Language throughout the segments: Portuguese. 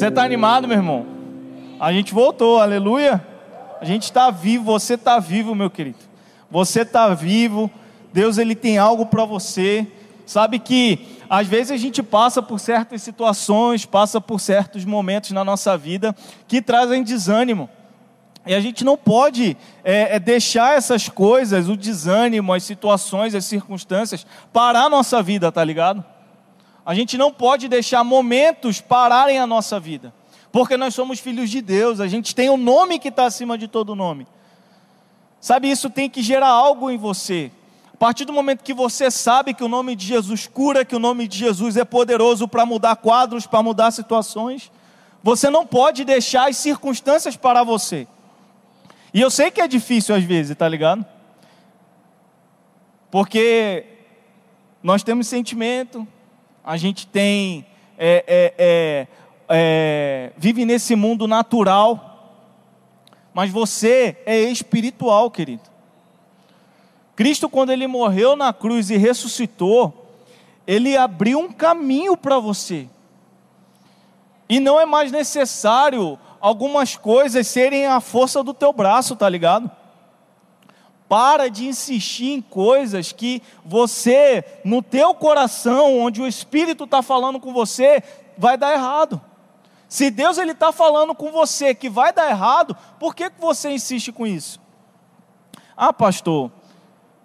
Você está animado, meu irmão? A gente voltou, aleluia. A gente está vivo, você está vivo, meu querido. Você está vivo. Deus ele tem algo para você. Sabe que às vezes a gente passa por certas situações, passa por certos momentos na nossa vida que trazem desânimo. E a gente não pode é, é deixar essas coisas, o desânimo, as situações, as circunstâncias, parar a nossa vida, tá ligado? A gente não pode deixar momentos pararem a nossa vida, porque nós somos filhos de Deus, a gente tem o um nome que está acima de todo nome. Sabe, isso tem que gerar algo em você. A partir do momento que você sabe que o nome de Jesus cura, que o nome de Jesus é poderoso para mudar quadros, para mudar situações, você não pode deixar as circunstâncias parar você. E eu sei que é difícil às vezes, tá ligado? Porque nós temos sentimento, a gente tem, é, é, é, é, vive nesse mundo natural, mas você é espiritual, querido. Cristo, quando ele morreu na cruz e ressuscitou, ele abriu um caminho para você. E não é mais necessário algumas coisas serem a força do teu braço, tá ligado? Para de insistir em coisas que você, no teu coração, onde o Espírito está falando com você, vai dar errado. Se Deus ele está falando com você que vai dar errado, por que, que você insiste com isso? Ah, pastor,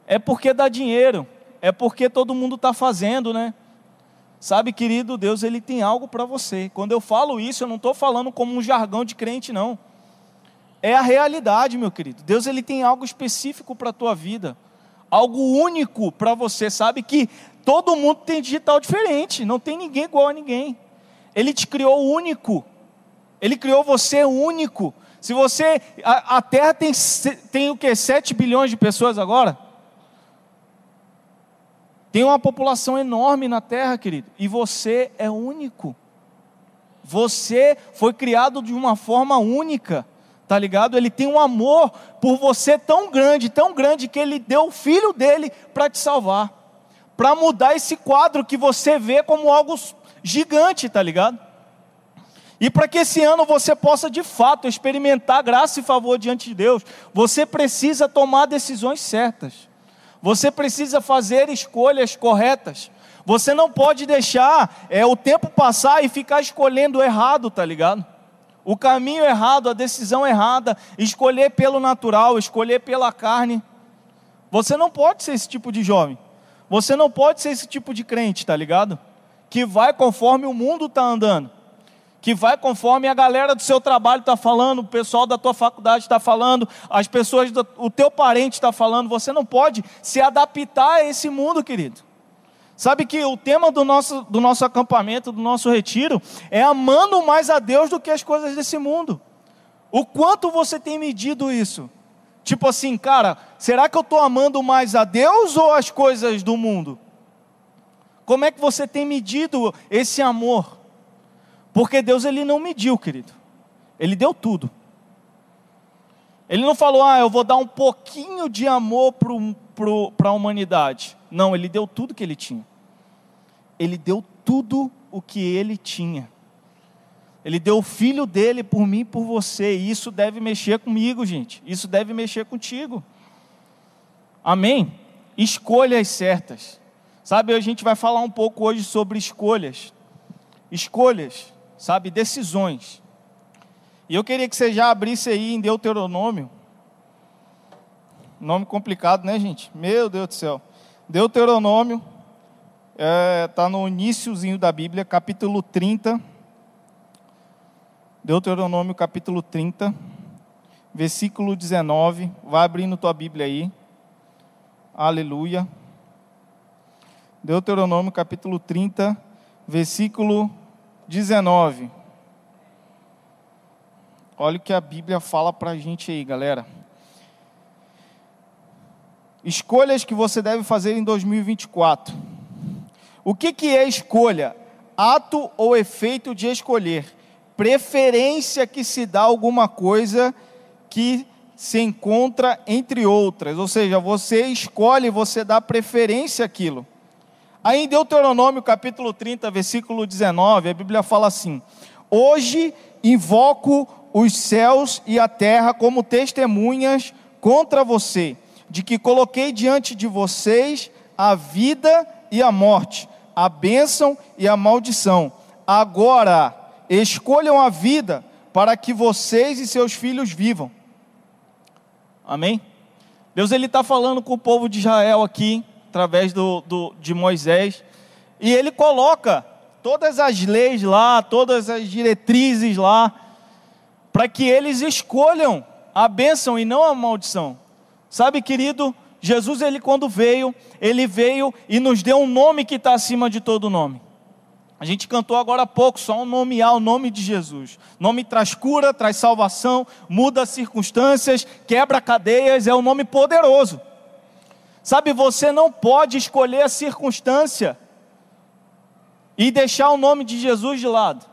é porque dá dinheiro, é porque todo mundo está fazendo, né? Sabe, querido, Deus ele tem algo para você. Quando eu falo isso, eu não estou falando como um jargão de crente, não é a realidade, meu querido. Deus ele tem algo específico para a tua vida, algo único para você. Sabe que todo mundo tem digital diferente, não tem ninguém igual a ninguém. Ele te criou único, ele criou você único. Se você, a, a Terra tem, tem o que? 7 bilhões de pessoas agora? Tem uma população enorme na Terra, querido, e você é único. Você foi criado de uma forma única tá ligado? Ele tem um amor por você tão grande, tão grande, que ele deu o filho dele para te salvar, para mudar esse quadro que você vê como algo gigante, tá ligado? E para que esse ano você possa de fato experimentar graça e favor diante de Deus, você precisa tomar decisões certas, você precisa fazer escolhas corretas. Você não pode deixar é, o tempo passar e ficar escolhendo errado, tá ligado? O caminho errado, a decisão errada, escolher pelo natural, escolher pela carne. Você não pode ser esse tipo de jovem. Você não pode ser esse tipo de crente, tá ligado? Que vai conforme o mundo está andando. Que vai conforme a galera do seu trabalho está falando, o pessoal da tua faculdade está falando, as pessoas, do, o teu parente está falando. Você não pode se adaptar a esse mundo, querido. Sabe que o tema do nosso, do nosso acampamento, do nosso retiro, é amando mais a Deus do que as coisas desse mundo. O quanto você tem medido isso? Tipo assim, cara, será que eu estou amando mais a Deus ou as coisas do mundo? Como é que você tem medido esse amor? Porque Deus ele não mediu, querido. Ele deu tudo. Ele não falou, ah, eu vou dar um pouquinho de amor para a humanidade. Não, ele deu tudo que ele tinha. Ele deu tudo o que ele tinha. Ele deu o filho dele por mim e por você. E isso deve mexer comigo, gente. Isso deve mexer contigo. Amém? Escolhas certas. Sabe, a gente vai falar um pouco hoje sobre escolhas. Escolhas, sabe, decisões. E eu queria que você já abrisse aí em Deuteronômio. Nome complicado, né, gente? Meu Deus do céu. Deuteronômio, está é, tá no iníciozinho da Bíblia, capítulo 30. Deuteronômio, capítulo 30, versículo 19. Vai abrindo tua Bíblia aí. Aleluia. Deuteronômio, capítulo 30, versículo 19. Olha o que a Bíblia fala para a gente aí, galera. Escolhas que você deve fazer em 2024. O que, que é escolha? Ato ou efeito de escolher. Preferência que se dá alguma coisa que se encontra entre outras. Ou seja, você escolhe, você dá preferência àquilo. Aí em Deuteronômio capítulo 30, versículo 19, a Bíblia fala assim: Hoje invoco os céus e a terra como testemunhas contra você, de que coloquei diante de vocês a vida e a morte, a bênção e a maldição. Agora, escolham a vida para que vocês e seus filhos vivam. Amém? Deus ele está falando com o povo de Israel aqui, através do, do, de Moisés, e ele coloca todas as leis lá, todas as diretrizes lá, para que eles escolham a bênção e não a maldição. Sabe, querido, Jesus, ele quando veio, ele veio e nos deu um nome que está acima de todo nome. A gente cantou agora há pouco, só um nomear o nome de Jesus. Nome traz cura, traz salvação, muda circunstâncias, quebra cadeias, é um nome poderoso. Sabe, você não pode escolher a circunstância e deixar o nome de Jesus de lado.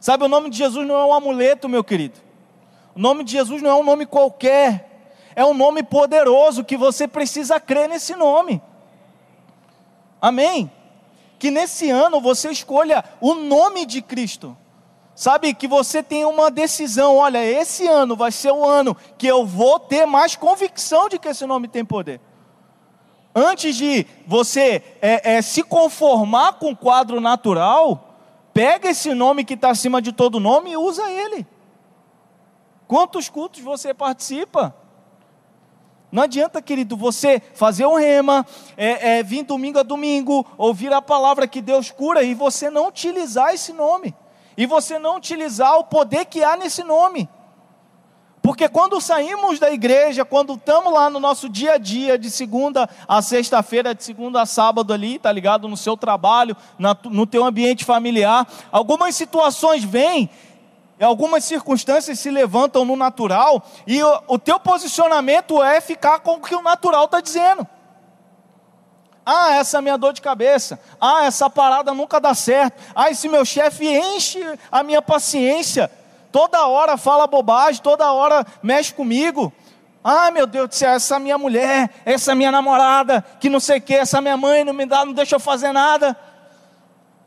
Sabe, o nome de Jesus não é um amuleto, meu querido. O nome de Jesus não é um nome qualquer. É um nome poderoso que você precisa crer nesse nome. Amém? Que nesse ano você escolha o nome de Cristo. Sabe, que você tenha uma decisão: olha, esse ano vai ser o ano que eu vou ter mais convicção de que esse nome tem poder. Antes de você é, é, se conformar com o quadro natural, Pega esse nome que está acima de todo nome e usa ele. Quantos cultos você participa? Não adianta, querido, você fazer um rema, é, é, vir domingo a domingo, ouvir a palavra que Deus cura e você não utilizar esse nome, e você não utilizar o poder que há nesse nome. Porque quando saímos da igreja, quando estamos lá no nosso dia a dia, de segunda a sexta-feira, de segunda a sábado ali, tá ligado? No seu trabalho, na, no teu ambiente familiar, algumas situações vêm, algumas circunstâncias se levantam no natural, e o, o teu posicionamento é ficar com o que o natural está dizendo. Ah, essa é minha dor de cabeça. Ah, essa parada nunca dá certo. Ah, esse meu chefe enche a minha paciência toda hora fala bobagem, toda hora mexe comigo. Ah, meu Deus do céu, essa minha mulher, essa minha namorada, que não sei o que, essa minha mãe não me dá, não deixa eu fazer nada.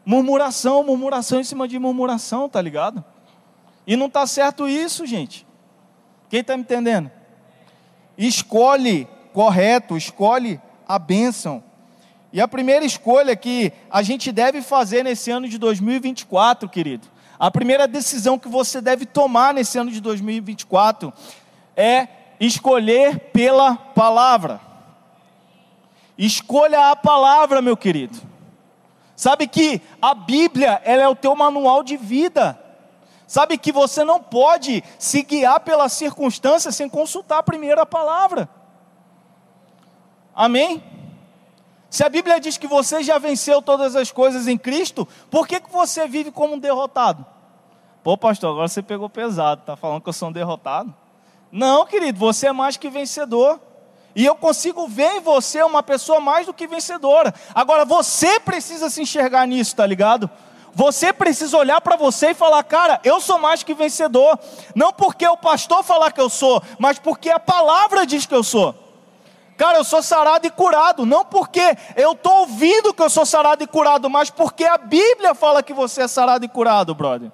Murmuração, murmuração em cima de murmuração, tá ligado? E não tá certo isso, gente. Quem está me entendendo? Escolhe correto, escolhe a bênção. E a primeira escolha que a gente deve fazer nesse ano de 2024, querido, a primeira decisão que você deve tomar nesse ano de 2024 é escolher pela palavra. Escolha a palavra, meu querido. Sabe que a Bíblia, ela é o teu manual de vida. Sabe que você não pode se guiar pela circunstância sem consultar primeiro a palavra. Amém? Se a Bíblia diz que você já venceu todas as coisas em Cristo, por que, que você vive como um derrotado? Pô, pastor, agora você pegou pesado, está falando que eu sou um derrotado? Não, querido, você é mais que vencedor. E eu consigo ver em você uma pessoa mais do que vencedora. Agora, você precisa se enxergar nisso, tá ligado? Você precisa olhar para você e falar, cara, eu sou mais que vencedor. Não porque o pastor falar que eu sou, mas porque a palavra diz que eu sou. Cara, eu sou sarado e curado, não porque eu estou ouvindo que eu sou sarado e curado, mas porque a Bíblia fala que você é sarado e curado, brother.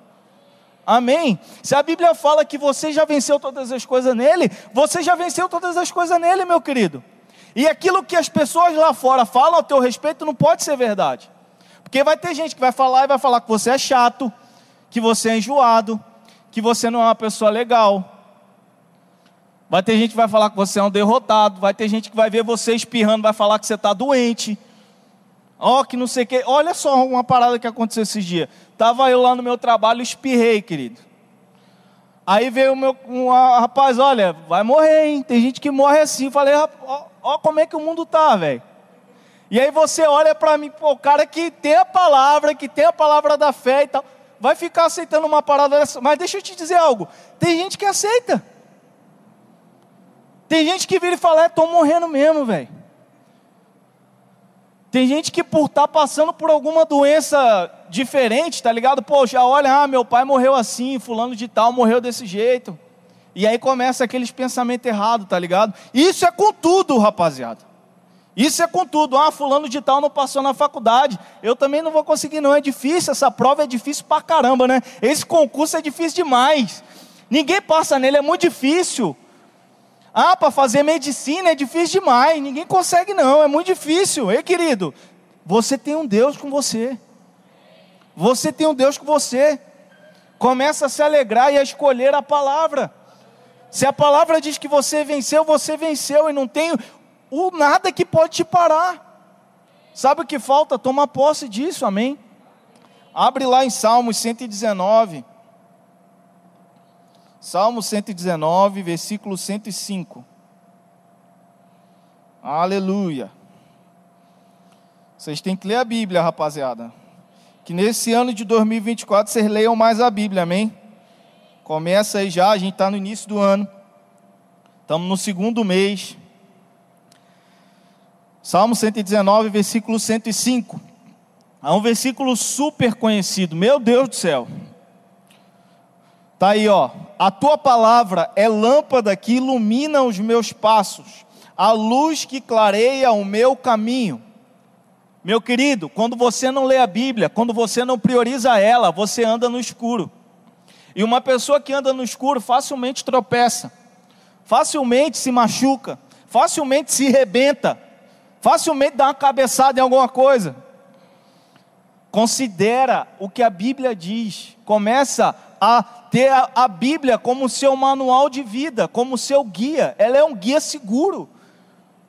Amém? Se a Bíblia fala que você já venceu todas as coisas nele, você já venceu todas as coisas nele, meu querido. E aquilo que as pessoas lá fora falam a teu respeito não pode ser verdade. Porque vai ter gente que vai falar e vai falar que você é chato, que você é enjoado, que você não é uma pessoa legal. Vai ter gente que vai falar que você é um derrotado, vai ter gente que vai ver você espirrando, vai falar que você está doente. Ó, oh, que não sei o que. Olha só uma parada que aconteceu esses dias. Tava eu lá no meu trabalho, espirrei, querido. Aí veio o meu um, rapaz, olha, vai morrer, hein? Tem gente que morre assim. Falei, ó, ó como é que o mundo tá, velho. E aí você olha para mim, pô, o cara que tem a palavra, que tem a palavra da fé e tal, vai ficar aceitando uma parada dessa. Mas deixa eu te dizer algo: tem gente que aceita. Tem gente que vira e fala, é, tô morrendo mesmo, velho. Tem gente que por estar tá passando por alguma doença diferente, tá ligado? Pô, já olha, ah, meu pai morreu assim, fulano de tal morreu desse jeito. E aí começa aqueles pensamentos errados, tá ligado? Isso é com tudo, rapaziada. Isso é com tudo. Ah, fulano de tal não passou na faculdade. Eu também não vou conseguir, não. É difícil, essa prova é difícil pra caramba, né? Esse concurso é difícil demais. Ninguém passa nele, é muito difícil. Ah, para fazer medicina é difícil demais. Ninguém consegue, não. É muito difícil. Ei, querido, você tem um Deus com você. Você tem um Deus com você. Começa a se alegrar e a escolher a palavra. Se a palavra diz que você venceu, você venceu e não tem o nada que pode te parar. Sabe o que falta? Toma posse disso, amém? Abre lá em Salmos 119. Salmo 119, versículo 105. Aleluia. Vocês têm que ler a Bíblia, rapaziada. Que nesse ano de 2024 vocês leiam mais a Bíblia, amém? Começa aí já, a gente está no início do ano. Estamos no segundo mês. Salmo 119, versículo 105. É um versículo super conhecido. Meu Deus do céu. Tá aí, ó. A tua palavra é lâmpada que ilumina os meus passos, a luz que clareia o meu caminho. Meu querido, quando você não lê a Bíblia, quando você não prioriza ela, você anda no escuro. E uma pessoa que anda no escuro facilmente tropeça, facilmente se machuca, facilmente se rebenta, facilmente dá uma cabeçada em alguma coisa. Considera o que a Bíblia diz, começa a ter a, Bíblia como seu manual de vida, como seu guia. Ela é um guia seguro,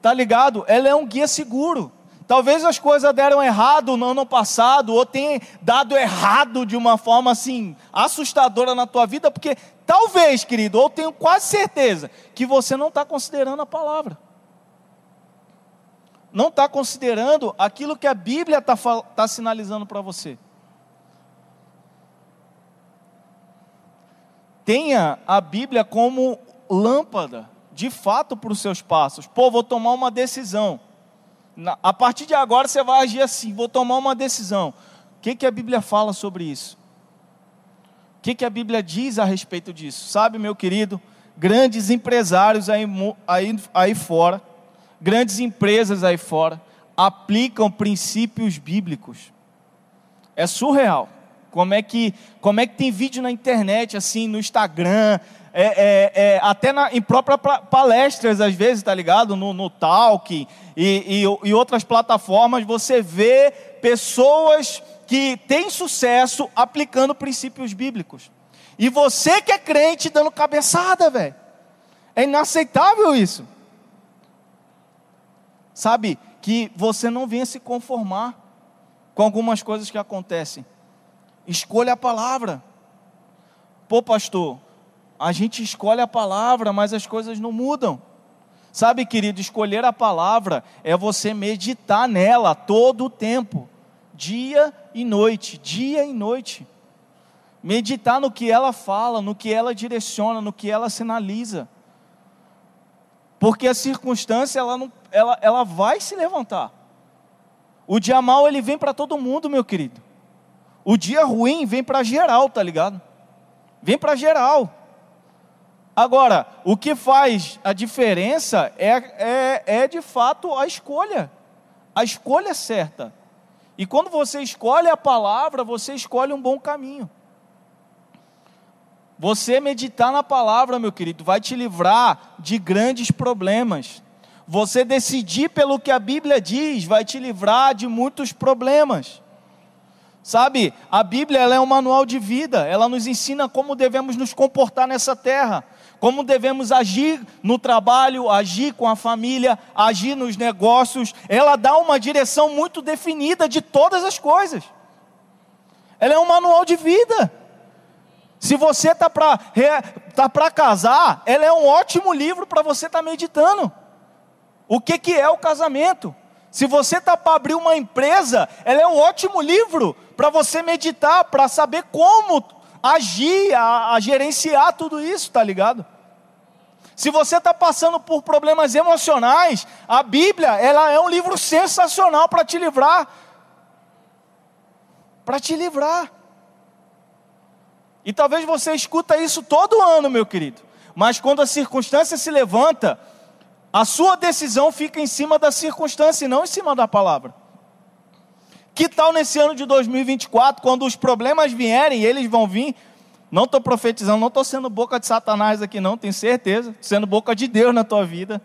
tá ligado? Ela é um guia seguro. Talvez as coisas deram errado no ano passado, ou tenham dado errado de uma forma assim, assustadora na tua vida, porque talvez, querido, ou tenho quase certeza, que você não está considerando a palavra. Não está considerando aquilo que a Bíblia está tá sinalizando para você. Tenha a Bíblia como lâmpada, de fato, para os seus passos. Pô, vou tomar uma decisão a partir de agora você vai agir assim, vou tomar uma decisão. O que, que a Bíblia fala sobre isso? O que, que a Bíblia diz a respeito disso? Sabe, meu querido, grandes empresários aí, aí, aí fora, grandes empresas aí fora, aplicam princípios bíblicos. É surreal. Como é que, como é que tem vídeo na internet, assim, no Instagram, é, é, é, até na, em próprias palestras, às vezes, tá ligado? No, no Talk e, e, e outras plataformas, você vê pessoas que têm sucesso aplicando princípios bíblicos. E você que é crente dando cabeçada, velho. É inaceitável isso. Sabe, que você não venha se conformar com algumas coisas que acontecem. Escolha a palavra. Pô, pastor, a gente escolhe a palavra, mas as coisas não mudam. Sabe, querido, escolher a palavra é você meditar nela todo o tempo, dia e noite, dia e noite. Meditar no que ela fala, no que ela direciona, no que ela sinaliza. Porque a circunstância, ela, não, ela, ela vai se levantar. O dia mal, ele vem para todo mundo, meu querido. O dia ruim vem para geral, tá ligado? Vem para geral. Agora, o que faz a diferença é, é, é de fato a escolha, a escolha certa. E quando você escolhe a palavra, você escolhe um bom caminho. Você meditar na palavra, meu querido, vai te livrar de grandes problemas. Você decidir pelo que a Bíblia diz vai te livrar de muitos problemas. Sabe, a Bíblia é um manual de vida, ela nos ensina como devemos nos comportar nessa terra como devemos agir no trabalho, agir com a família, agir nos negócios. Ela dá uma direção muito definida de todas as coisas. Ela é um manual de vida. Se você está para tá casar, ela é um ótimo livro para você estar tá meditando. O que, que é o casamento? Se você está para abrir uma empresa, ela é um ótimo livro para você meditar, para saber como agir, a, a gerenciar tudo isso, tá ligado? Se você está passando por problemas emocionais, a Bíblia ela é um livro sensacional para te livrar. Para te livrar. E talvez você escuta isso todo ano, meu querido. Mas quando a circunstância se levanta, A sua decisão fica em cima da circunstância e não em cima da palavra. Que tal nesse ano de 2024, quando os problemas vierem, eles vão vir, não estou profetizando, não estou sendo boca de Satanás aqui, não, tenho certeza, sendo boca de Deus na tua vida.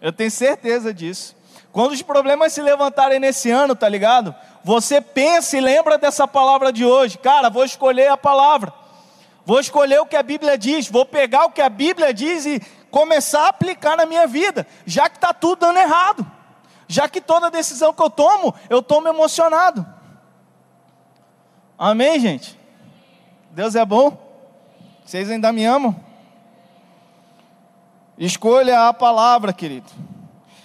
Eu tenho certeza disso. Quando os problemas se levantarem nesse ano, tá ligado? Você pensa e lembra dessa palavra de hoje. Cara, vou escolher a palavra. Vou escolher o que a Bíblia diz. Vou pegar o que a Bíblia diz e começar a aplicar na minha vida. Já que está tudo dando errado. Já que toda decisão que eu tomo, eu tomo emocionado. Amém, gente? Deus é bom? Vocês ainda me amam? Escolha a palavra, querido.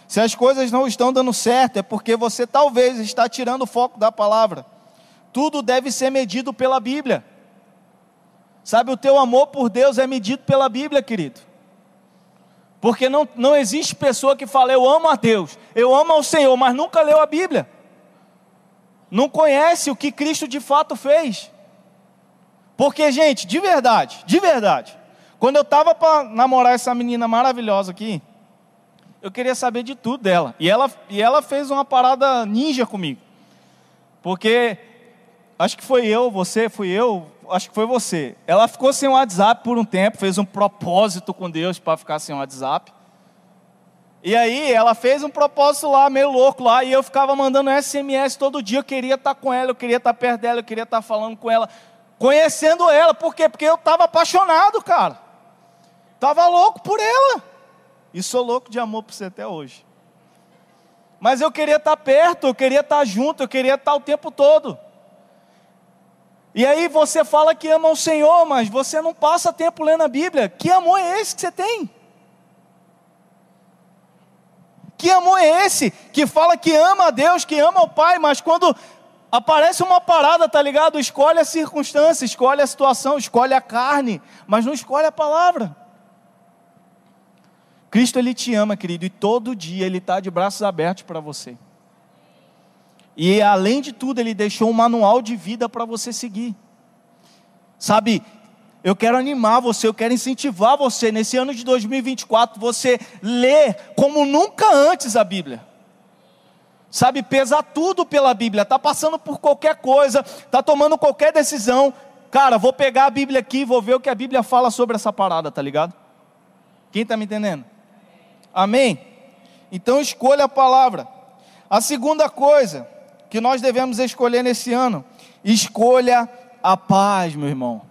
Se as coisas não estão dando certo, é porque você talvez está tirando o foco da palavra. Tudo deve ser medido pela Bíblia. Sabe, o teu amor por Deus é medido pela Bíblia, querido. Porque não, não existe pessoa que fala, eu amo a Deus, eu amo ao Senhor, mas nunca leu a Bíblia. Não conhece o que Cristo de fato fez. Porque, gente, de verdade, de verdade, quando eu estava para namorar essa menina maravilhosa aqui, eu queria saber de tudo dela. E ela, e ela fez uma parada ninja comigo. Porque acho que foi eu, você, fui eu, acho que foi você. Ela ficou sem o WhatsApp por um tempo, fez um propósito com Deus para ficar sem o WhatsApp. E aí ela fez um propósito lá, meio louco lá, e eu ficava mandando SMS todo dia, eu queria estar com ela, eu queria estar perto dela, eu queria estar falando com ela, conhecendo ela, por quê? Porque eu estava apaixonado, cara. Estava louco por ela. E sou louco de amor por você até hoje. Mas eu queria estar perto, eu queria estar junto, eu queria estar o tempo todo. E aí você fala que ama o Senhor, mas você não passa tempo lendo a Bíblia. Que amor é esse que você tem? Que amor é esse que fala que ama a Deus, que ama o Pai, mas quando aparece uma parada, tá ligado? Escolhe a circunstância, escolhe a situação, escolhe a carne, mas não escolhe a palavra. Cristo ele te ama, querido, e todo dia ele está de braços abertos para você. E além de tudo, ele deixou um manual de vida para você seguir. Sabe, eu quero animar você, eu quero incentivar você nesse ano de 2024, você ler como nunca antes a Bíblia. Sabe, pesar tudo pela Bíblia, tá passando por qualquer coisa, tá tomando qualquer decisão, cara, vou pegar a Bíblia aqui, vou ver o que a Bíblia fala sobre essa parada, tá ligado? Quem está me entendendo? Amém? Então escolha a palavra. A segunda coisa que nós devemos escolher nesse ano, escolha a paz, meu irmão.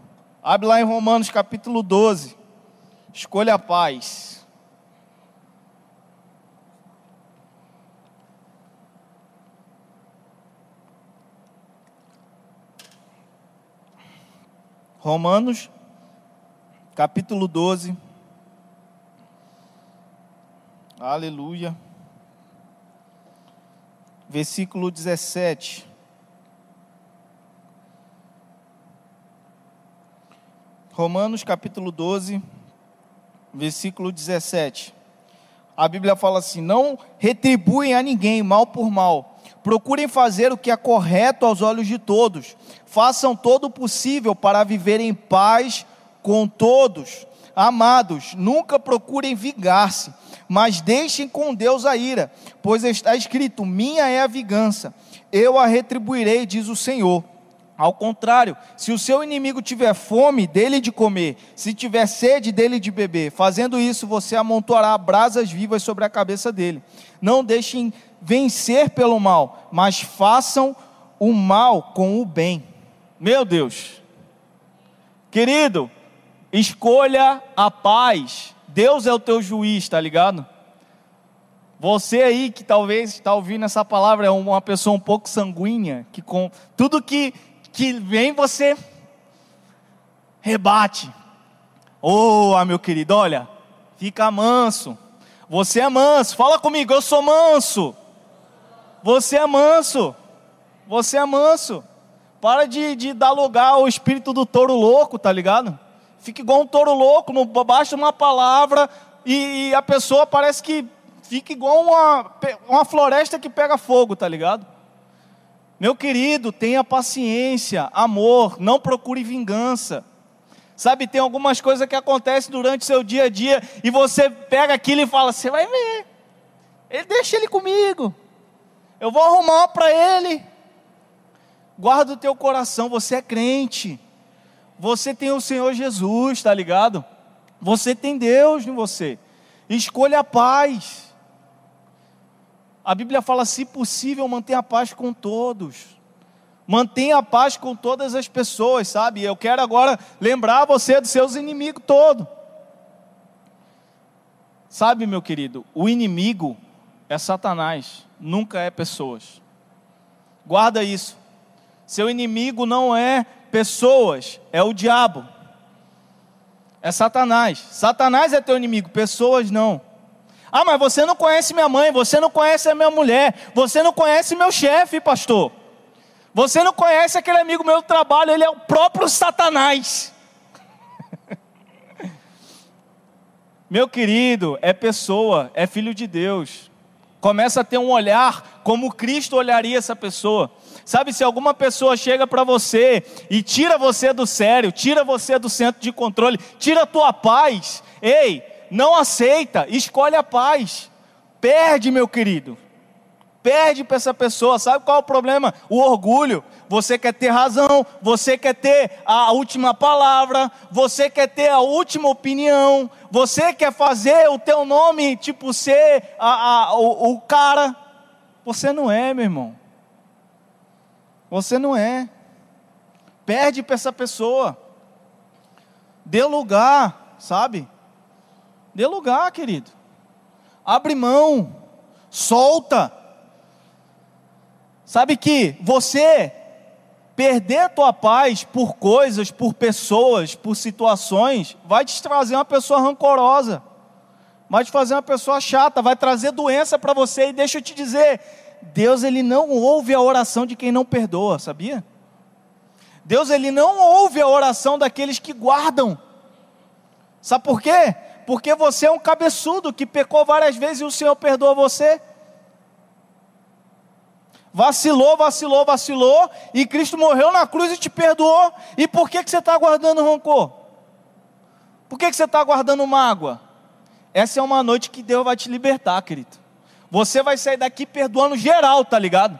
Abre lá em Romanos capítulo 12. Escolha a paz. Romanos capítulo 12. Aleluia. Versículo 17. Romanos capítulo 12, versículo 17. A Bíblia fala assim: Não retribuem a ninguém mal por mal. Procurem fazer o que é correto aos olhos de todos. Façam todo o possível para viver em paz com todos. Amados, nunca procurem vingar-se mas deixem com Deus a ira, pois está escrito: Minha é a vingança, eu a retribuirei, diz o Senhor. Ao contrário, se o seu inimigo tiver fome, dele de comer, se tiver sede, dele de beber. Fazendo isso, você amontoará brasas vivas sobre a cabeça dele. Não deixem vencer pelo mal, mas façam o mal com o bem. Meu Deus, querido, escolha a paz Deus é o teu juiz, tá ligado? Você aí que talvez está ouvindo essa palavra é uma pessoa um pouco sanguínea, que com tudo que, que vem você rebate. Oh, meu querido, olha, fica manso. Você é manso. Fala comigo, eu sou manso. Você é manso. Você é manso. Para de, de dar lugar ao espírito do touro louco, tá ligado? Fica igual um touro louco, não basta uma palavra e, e a pessoa parece que fica igual uma, uma floresta que pega fogo, tá ligado? Meu querido, tenha paciência, amor, não procure vingança. Sabe, tem algumas coisas que acontecem durante seu dia a dia e você pega aquilo e fala: Você vai ver, ele deixa ele comigo, eu vou arrumar para ele. Guarda o teu coração, você é crente, você tem o Senhor Jesus, tá ligado? Você tem Deus em você, escolha a paz. A Bíblia fala: se possível, mantenha a paz com todos. Mantenha a paz com todas as pessoas, sabe? Eu quero agora lembrar você dos seus inimigos todos. Sabe, meu querido, o inimigo é Satanás, nunca é pessoas. Guarda isso. Seu inimigo não é pessoas, é o diabo. É Satanás. Satanás é teu inimigo, pessoas não. Ah, mas você não conhece minha mãe, você não conhece a minha mulher, você não conhece meu chefe, pastor. Você não conhece aquele amigo meu do trabalho, ele é o próprio Satanás. meu querido, é pessoa, é filho de Deus. Começa a ter um olhar como Cristo olharia essa pessoa. Sabe, se alguma pessoa chega para você e tira você do sério, tira você do centro de controle, tira a tua paz, ei, não aceita, escolhe a paz. Perde, meu querido perde para essa pessoa. Sabe qual é o problema? O orgulho. Você quer ter razão, você quer ter a última palavra, você quer ter a última opinião, você quer fazer o teu nome, tipo, ser a, a, o, o cara. Você não é, meu irmão. Você não é. Perde para essa pessoa. Dê lugar, sabe? Dê lugar, querido. Abre mão. Solta. Sabe que você perder a tua paz por coisas, por pessoas, por situações, vai te trazer uma pessoa rancorosa, vai te fazer uma pessoa chata, vai trazer doença para você. E deixa eu te dizer, Deus ele não ouve a oração de quem não perdoa, sabia? Deus ele não ouve a oração daqueles que guardam. Sabe por quê? Porque você é um cabeçudo que pecou várias vezes e o Senhor perdoa você vacilou, vacilou, vacilou, e Cristo morreu na cruz e te perdoou. E por que, que você está guardando rancor? Por que, que você está guardando mágoa? Essa é uma noite que Deus vai te libertar, querido. Você vai sair daqui perdoando geral, tá ligado?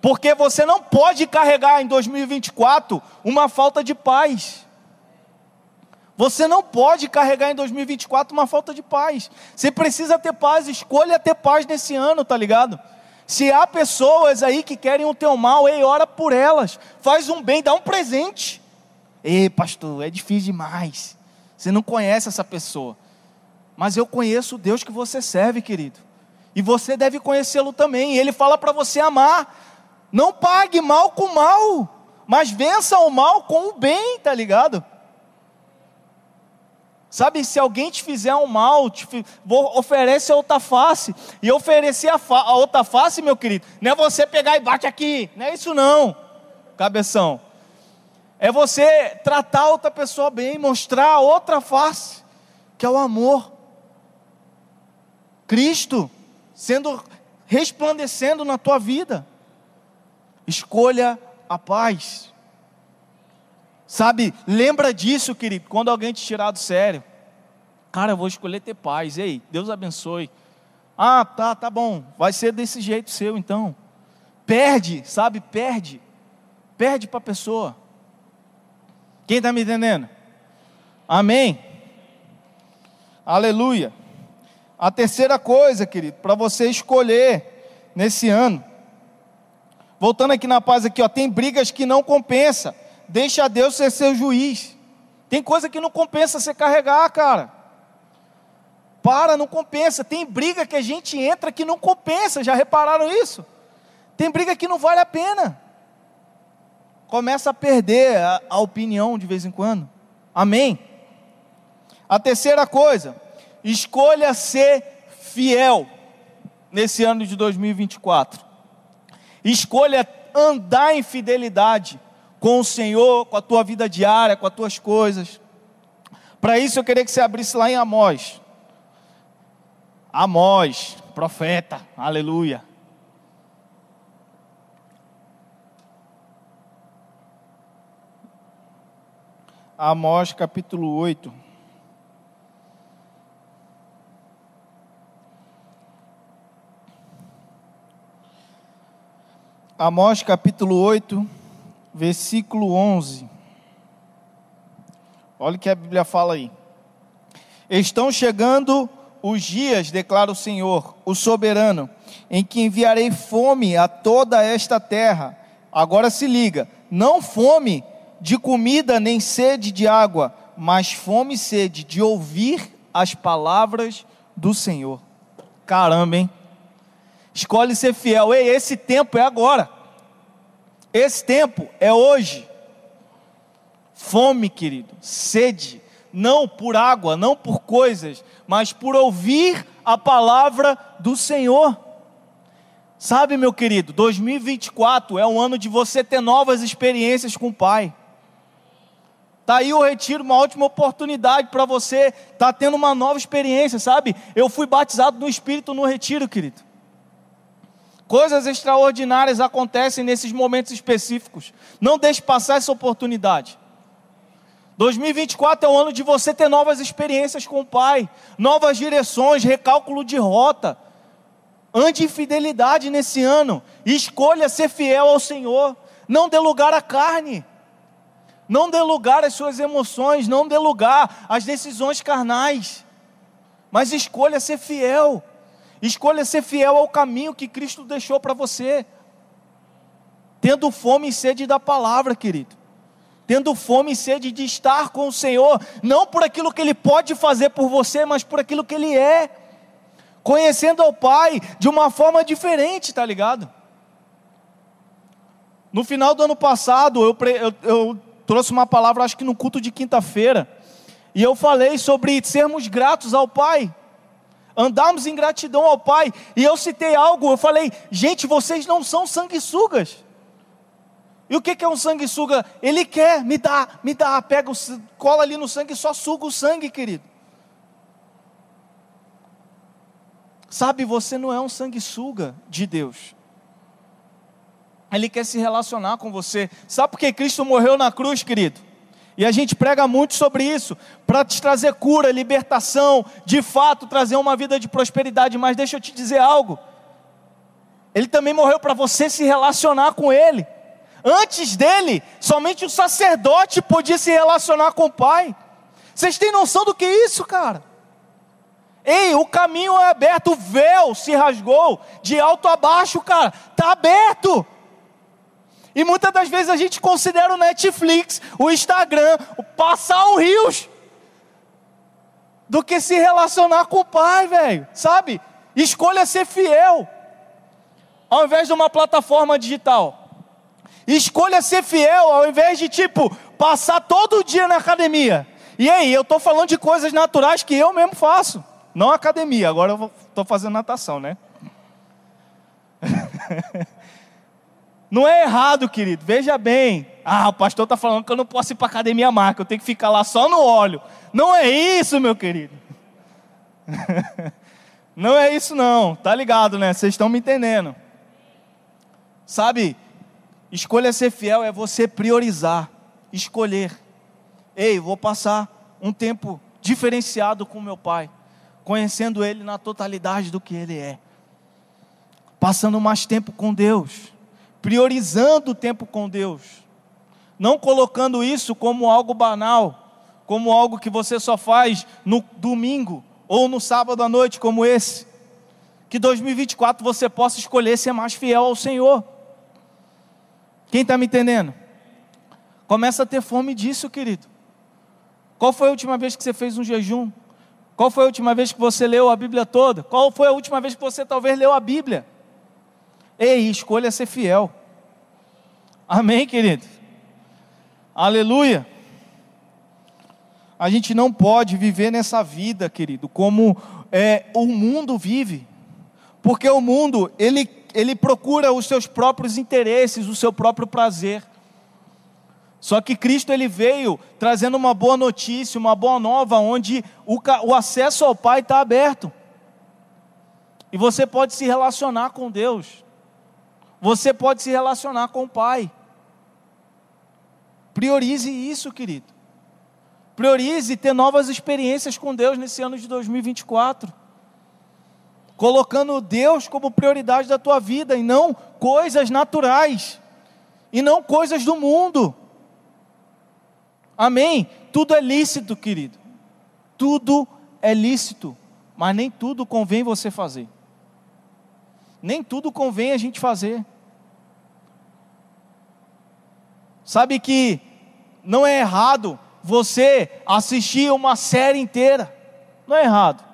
Porque você não pode carregar em 2024 uma falta de paz. Você não pode carregar em 2024 uma falta de paz. Você precisa ter paz, escolha ter paz nesse ano, tá ligado? Se há pessoas aí que querem o teu mal, ei, ora por elas, faz um bem, dá um presente. Ei, pastor, é difícil demais. Você não conhece essa pessoa. Mas eu conheço o Deus que você serve, querido. E você deve conhecê-lo também. Ele fala para você amar. Não pague mal com mal, mas vença o mal com o bem, tá ligado? Sabe, se alguém te fizer um mal, te, oferece a outra face. E oferecer a, fa, a, outra face, meu querido, não é você pegar e bate aqui. Não é isso não, cabeção. É você tratar a outra pessoa bem, mostrar a outra face, que é o amor. Cristo sendo resplandecendo na tua vida. Escolha a paz. Sabe, lembra disso, querido, quando alguém te tirar do sério. Cara, eu vou escolher ter paz. Ei, Deus abençoe. Ah, tá, tá bom. Vai ser desse jeito seu então. Perde, sabe? Perde. Perde para a pessoa. Quem está me entendendo? Amém. Aleluia. A terceira coisa, querido, para você escolher nesse ano. Voltando aqui na paz aqui, ó, tem brigas que não compensa. Deixa Deus ser seu juiz. Tem coisa que não compensa você carregar, cara. Para, não compensa. Tem briga que a gente entra que não compensa. Já repararam isso? Tem briga que não vale a pena. Começa a perder a, a opinião de vez em quando. Amém? A terceira coisa, escolha ser fiel nesse ano de 2024. Escolha andar em fidelidade com o Senhor, com a tua vida diária, com as tuas coisas. Para isso eu queria que você abrisse lá em Amós. Amós, profeta, aleluia. Amós capítulo 8. Amós capítulo 8, versículo 11. Olha o que a Bíblia fala aí. Estão chegando os dias, declara o Senhor, o soberano, em que enviarei fome a toda esta terra. Agora se liga, não fome de comida nem sede de água, mas fome e sede de ouvir as palavras do Senhor. Caramba, hein? Escolhe ser fiel. Ei, esse tempo é agora. Esse tempo é hoje. Fome, querido, sede, não por água, não por coisas, mas por ouvir a palavra do Senhor. Sabe, meu querido, 2024 é um ano de você ter novas experiências com o Pai. Está aí o retiro, uma ótima oportunidade para você estar tá tendo uma nova experiência, sabe? Eu fui batizado no Espírito no retiro, querido. Coisas extraordinárias acontecem nesses momentos específicos. Não deixe passar essa oportunidade. 2024 é o ano de você ter novas experiências com o Pai, novas direções, recálculo de rota. Ande em fidelidade nesse ano. Escolha ser fiel ao Senhor. Não dê lugar à carne. Não dê lugar às suas emoções. Não dê lugar às decisões carnais. Mas escolha ser fiel. Escolha ser fiel ao caminho que Cristo deixou para você. Tendo fome e sede da palavra, querido. Tendo fome e sede de estar com o Senhor, não por aquilo que Ele pode fazer por você, mas por aquilo que Ele é. Conhecendo ao Pai de uma forma diferente, tá ligado? No final do ano passado, eu, eu, eu trouxe uma palavra, acho que no culto de quinta-feira, e eu falei sobre sermos gratos ao Pai andarmos em gratidão ao Pai. E eu citei algo, eu falei, gente, vocês não são sanguessugas. E o que é um sanguessuga? Ele quer, me dá, me dá, pega, cola ali no sangue e só suga o sangue, querido. Sabe, você não é um sanguessuga de Deus. Ele quer se relacionar com você. Sabe por que Cristo morreu na cruz, querido? E a gente prega muito sobre isso, para te trazer cura, libertação, de fato trazer uma vida de prosperidade. Mas deixa eu te dizer algo: Ele também morreu para você se relacionar com Ele. Antes dele, somente o sacerdote podia se relacionar com o Pai. Vocês têm noção do que é isso, cara? Ei, o caminho é aberto, o véu se rasgou de alto a baixo, cara. Está aberto. E muitas das vezes a gente considera o Netflix, o Instagram, o passar o rios, do que se relacionar com o Pai, velho. Sabe? Escolha ser fiel, ao invés de uma plataforma digital. Escolha ser fiel, ao invés de tipo passar todo dia na academia. E aí, eu estou falando de coisas naturais que eu mesmo faço, não academia. Agora eu estou fazendo natação, né? Não é errado, querido. Veja bem. Ah, o pastor está falando que eu não posso ir para a academia marca, eu tenho que ficar lá só no óleo. Não é isso, meu querido. não é isso não. Tá ligado, né? Vocês estão me entendendo. Sabe? Escolha ser fiel é você priorizar, escolher. Ei, vou passar um tempo diferenciado com meu pai, conhecendo ele na totalidade do que ele é. Passando mais tempo com Deus priorizando o tempo com Deus, não colocando isso como algo banal, como algo que você só faz no domingo ou no sábado à noite, como esse. Que 2024 você possa escolher ser mais fiel ao Senhor. Quem está me entendendo? Começa a ter fome disso, querido. Qual foi a última vez que você fez um jejum? Qual foi a última vez que você leu a Bíblia toda? Qual foi a última vez que você talvez leu a Bíblia? Ei, escolha ser fiel. Amém, querido? Aleluia. A gente não pode viver nessa vida, querido, como é, o mundo vive, porque o mundo ele, ele procura os seus próprios interesses, o seu próprio prazer. Só que Cristo ele veio trazendo uma boa notícia, uma boa nova, onde o, o acesso ao Pai está aberto. E você pode se relacionar com Deus você pode se relacionar com o Pai. Priorize isso, querido. Priorize ter novas experiências com Deus nesse ano de 2024. Colocando Deus como prioridade da tua vida e não coisas naturais, e não coisas do mundo. Amém? Tudo é lícito, querido. Tudo é lícito, mas nem tudo convém você fazer. Nem tudo convém a gente fazer. Sabe que não é errado você assistir uma série inteira. Não é errado.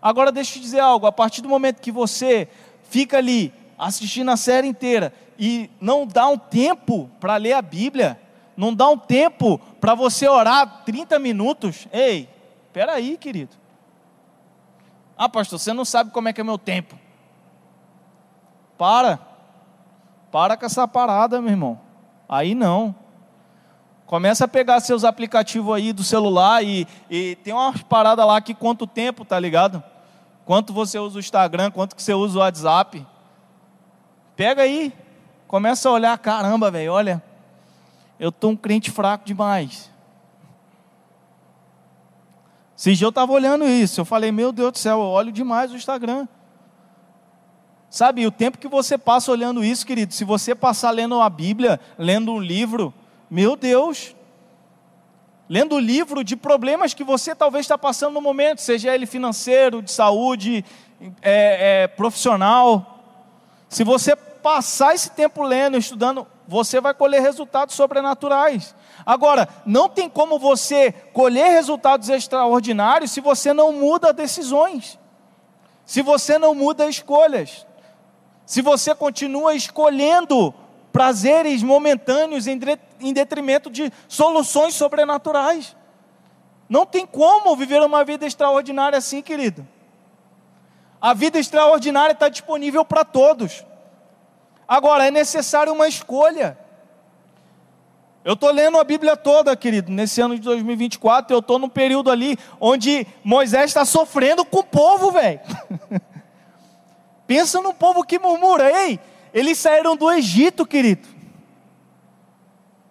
Agora deixa eu te dizer algo, a partir do momento que você fica ali assistindo a série inteira e não dá um tempo para ler a Bíblia, não dá um tempo para você orar 30 minutos, ei, espera aí, querido. Ah, pastor, você não sabe como é que é meu tempo. Para. Para com essa parada, meu irmão. Aí não. Começa a pegar seus aplicativos aí do celular e, e tem umas paradas lá que quanto tempo, tá ligado? Quanto você usa o Instagram, quanto que você usa o WhatsApp. Pega aí, começa a olhar, caramba, velho, olha, eu tô um crente fraco demais. Esse dia eu estava olhando isso, eu falei, meu Deus do céu, eu olho demais o Instagram. Sabe, o tempo que você passa olhando isso, querido, se você passar lendo a Bíblia, lendo um livro, meu Deus, lendo o livro de problemas que você talvez está passando no momento, seja ele financeiro, de saúde, é, é, profissional. Se você passar esse tempo lendo, estudando, você vai colher resultados sobrenaturais. Agora, não tem como você colher resultados extraordinários se você não muda decisões, se você não muda escolhas, se você continua escolhendo prazeres momentâneos em detrimento de soluções sobrenaturais. Não tem como viver uma vida extraordinária assim, querido. A vida extraordinária está disponível para todos. Agora, é necessário uma escolha. Eu estou lendo a Bíblia toda, querido, nesse ano de 2024. Eu estou num período ali onde Moisés está sofrendo com o povo, velho. Pensa no povo que murmura. Ei, eles saíram do Egito, querido.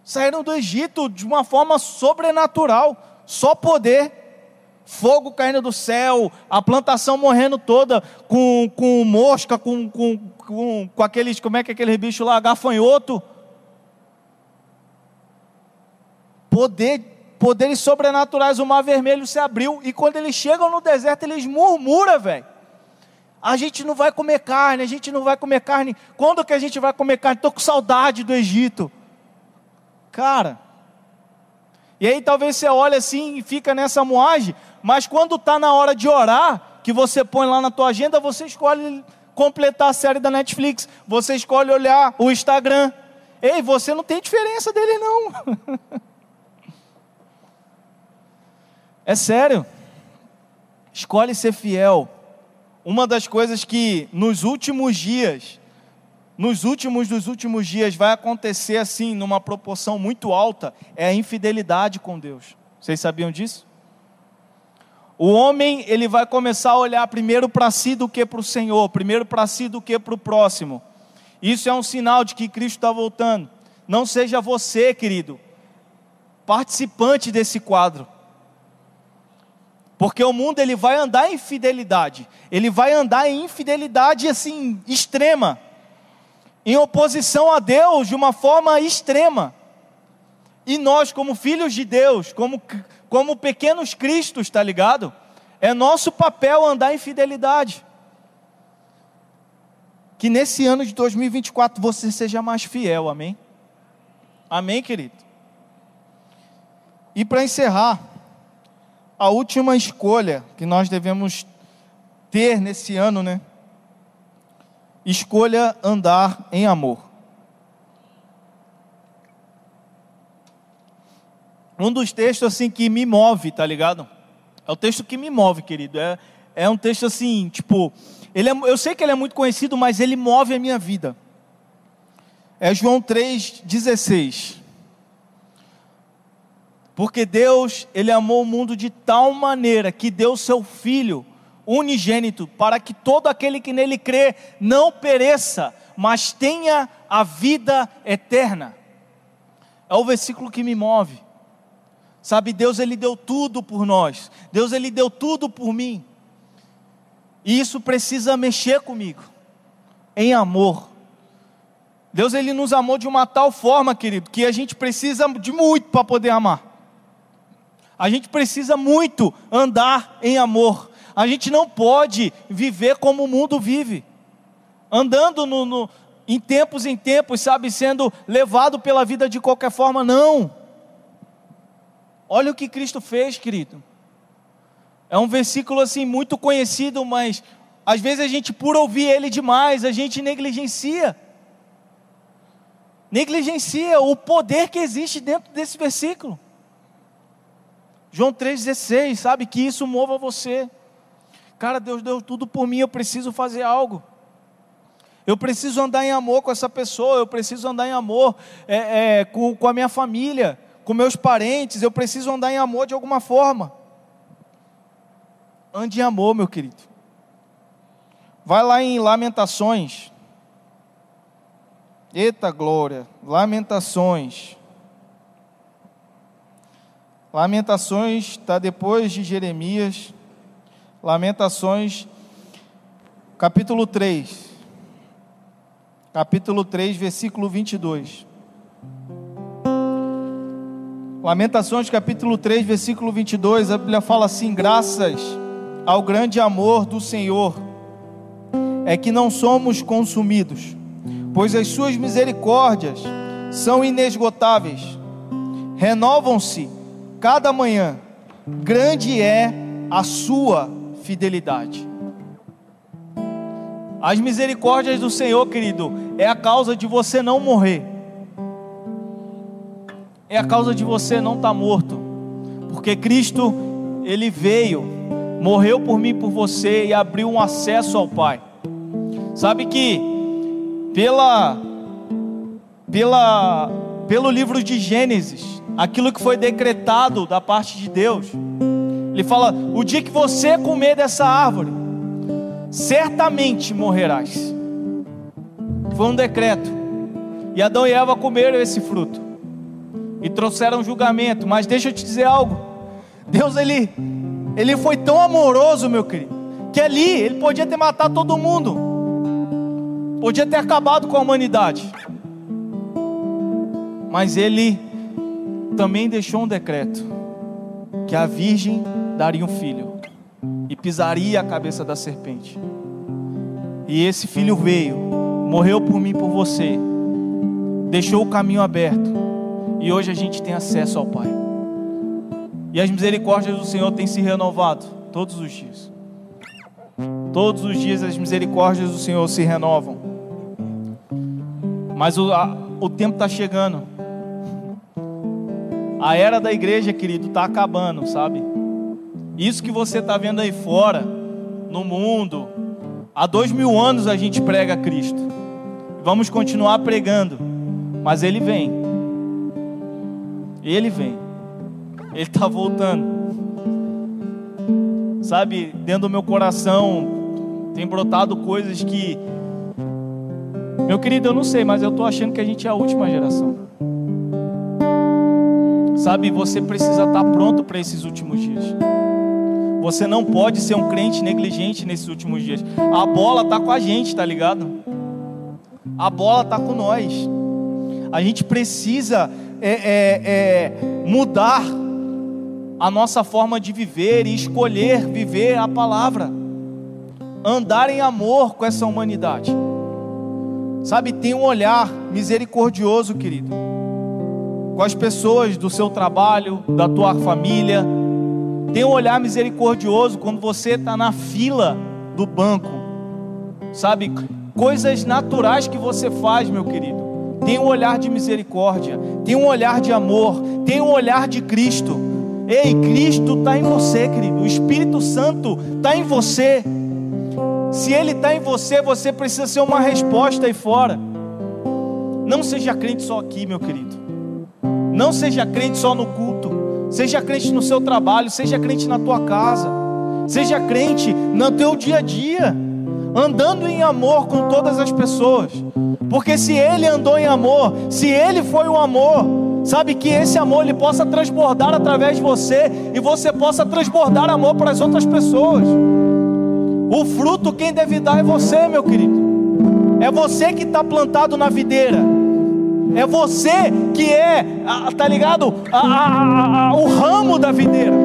Saíram do Egito de uma forma sobrenatural, só poder. Fogo caindo do céu, a plantação morrendo toda com, com mosca, com, com, com, com aqueles, como é que é aquele bicho lá, gafanhoto. Poder, poderes sobrenaturais, o mar vermelho se abriu, e quando eles chegam no deserto, eles murmuram, velho a gente não vai comer carne, a gente não vai comer carne. Quando que a gente vai comer carne? Estou com saudade do Egito. Cara, e aí talvez você olhe assim e fica nessa moagem, mas quando está na hora de orar, que você põe lá na tua agenda, você escolhe completar a série da Netflix, você escolhe olhar o Instagram. Ei, você não tem diferença dele não. é sério. Escolhe ser fiel uma das coisas que nos últimos dias, nos últimos dos últimos dias, vai acontecer assim, numa proporção muito alta, é a infidelidade com Deus. Vocês sabiam disso? O homem, ele vai começar a olhar primeiro para si do que para o Senhor, primeiro para si do que para o próximo. Isso é um sinal de que Cristo está voltando. Não seja você, querido, participante desse quadro. Porque o mundo ele vai andar em fidelidade. Ele vai andar em infidelidade assim extrema. Em oposição a Deus de uma forma extrema. E nós, como filhos de Deus, como, como pequenos cristos, tá ligado? É nosso papel andar em fidelidade. Que nesse ano de 2024 você seja mais fiel, amém? Amém, querido? E para encerrar, a última escolha que nós devemos ter nesse ano, né? Escolha andar em amor. Um dos textos assim que me move, tá ligado? É o texto que me move, querido. É, é um texto assim, tipo, ele é, eu sei que ele é muito conhecido, mas ele move a minha vida. É João 3,16. Porque Deus, ele amou o mundo de tal maneira que deu seu filho unigênito para que todo aquele que nele crê não pereça, mas tenha a vida eterna. É o versículo que me move. Sabe, Deus ele deu tudo por nós. Deus ele deu tudo por mim. E isso precisa mexer comigo em amor. Deus ele nos amou de uma tal forma, querido, que a gente precisa de muito para poder amar. A gente precisa muito andar em amor. A gente não pode viver como o mundo vive, andando no, no, em tempos em tempos, sabe, sendo levado pela vida de qualquer forma. Não. Olha o que Cristo fez, querido. É um versículo assim muito conhecido, mas às vezes a gente, por ouvir ele demais, a gente negligencia. Negligencia o poder que existe dentro desse versículo. João 3,16, sabe? Que isso mova você. Cara, Deus deu tudo por mim, eu preciso fazer algo. Eu preciso andar em amor com essa pessoa, eu preciso andar em amor é, é, com, com a minha família, com meus parentes, eu preciso andar em amor de alguma forma. Ande em amor, meu querido. Vai lá em Lamentações. Eita glória, Lamentações. Lamentações está depois de Jeremias. Lamentações, capítulo 3. Capítulo 3, versículo 22. Lamentações, capítulo 3, versículo 22. A Bíblia fala assim: graças ao grande amor do Senhor, é que não somos consumidos, pois as suas misericórdias são inesgotáveis, renovam-se cada manhã, grande é a sua fidelidade. As misericórdias do Senhor, querido, é a causa de você não morrer, é a causa de você não estar tá morto, porque Cristo, Ele veio morreu por mim, por você e abriu um acesso ao Pai. Sabe que pela pela pelo livro de Gênesis, aquilo que foi decretado da parte de Deus, ele fala: "O dia que você comer dessa árvore, certamente morrerás". Foi um decreto. E Adão e Eva comeram esse fruto e trouxeram julgamento, mas deixa eu te dizer algo. Deus ele ele foi tão amoroso, meu querido, que ali ele podia ter matado todo mundo, podia ter acabado com a humanidade, mas ele também deixou um decreto: que a virgem daria um filho e pisaria a cabeça da serpente. E esse filho veio, morreu por mim, por você, deixou o caminho aberto, e hoje a gente tem acesso ao Pai. E as misericórdias do Senhor têm se renovado todos os dias. Todos os dias as misericórdias do Senhor se renovam. Mas o, a, o tempo está chegando. A era da igreja, querido, está acabando, sabe? Isso que você está vendo aí fora, no mundo, há dois mil anos a gente prega Cristo. Vamos continuar pregando, mas Ele vem. Ele vem. Ele está voltando. Sabe, dentro do meu coração tem brotado coisas que, meu querido, eu não sei, mas eu estou achando que a gente é a última geração. Sabe, você precisa estar tá pronto para esses últimos dias. Você não pode ser um crente negligente nesses últimos dias. A bola está com a gente, tá ligado? A bola está com nós. A gente precisa é, é, é, mudar a nossa forma de viver e escolher viver a palavra, andar em amor com essa humanidade. Sabe, tem um olhar misericordioso, querido, com as pessoas do seu trabalho, da tua família. Tem um olhar misericordioso quando você está na fila do banco, sabe, coisas naturais que você faz, meu querido. Tem um olhar de misericórdia, tem um olhar de amor, tem um olhar de Cristo. Ei, Cristo está em você, querido. O Espírito Santo está em você. Se Ele está em você, você precisa ser uma resposta aí fora. Não seja crente só aqui, meu querido. Não seja crente só no culto. Seja crente no seu trabalho. Seja crente na tua casa. Seja crente no teu dia a dia. Andando em amor com todas as pessoas. Porque se Ele andou em amor, se Ele foi o amor, Sabe que esse amor ele possa transbordar através de você e você possa transbordar amor para as outras pessoas. O fruto quem deve dar é você, meu querido. É você que está plantado na videira. É você que é, tá ligado? A, a, a, o ramo da videira.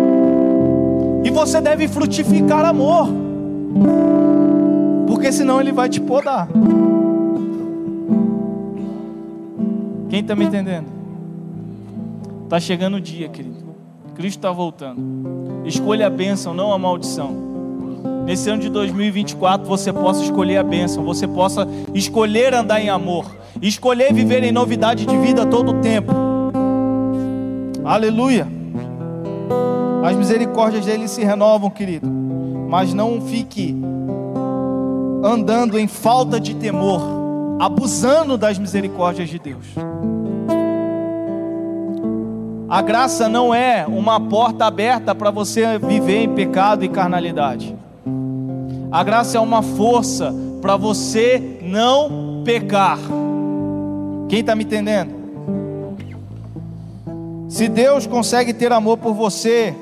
E você deve frutificar amor. Porque senão ele vai te podar. Quem está me entendendo? Está chegando o dia, querido. Cristo está voltando. Escolha a bênção, não a maldição nesse ano de 2024 você possa escolher a bênção, você possa escolher andar em amor, escolher viver em novidade de vida todo o tempo. Aleluia. As misericórdias dele se renovam, querido, mas não fique andando em falta de temor, abusando das misericórdias de Deus. A graça não é uma porta aberta para você viver em pecado e carnalidade. A graça é uma força para você não pecar. Quem está me entendendo? Se Deus consegue ter amor por você,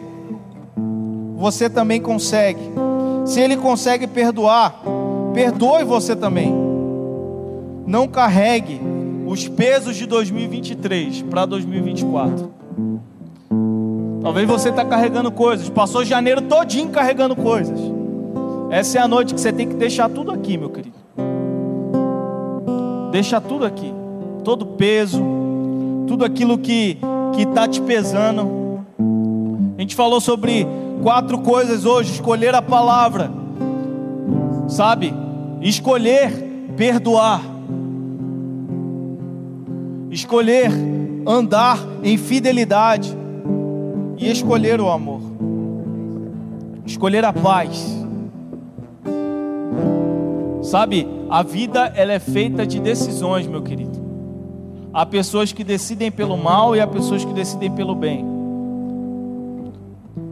você também consegue. Se Ele consegue perdoar, perdoe você também. Não carregue os pesos de 2023 para 2024. Talvez você está carregando coisas, passou janeiro todinho carregando coisas. Essa é a noite que você tem que deixar tudo aqui, meu querido. Deixa tudo aqui. Todo peso, tudo aquilo que que está te pesando. A gente falou sobre quatro coisas hoje: escolher a palavra, sabe? Escolher perdoar, escolher andar em fidelidade e escolher o amor, escolher a paz. Sabe, a vida ela é feita de decisões, meu querido. Há pessoas que decidem pelo mal e há pessoas que decidem pelo bem.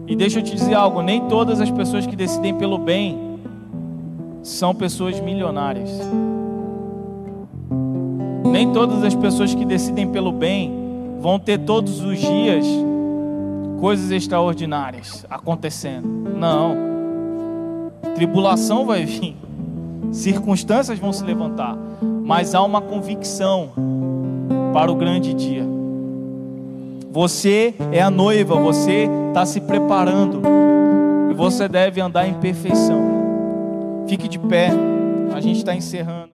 E deixa eu te dizer algo, nem todas as pessoas que decidem pelo bem são pessoas milionárias. Nem todas as pessoas que decidem pelo bem vão ter todos os dias coisas extraordinárias acontecendo. Não. Tribulação vai vir circunstâncias vão se levantar, mas há uma convicção para o grande dia. Você é a noiva, você está se preparando e você deve andar em perfeição. Fique de pé, a gente está encerrando.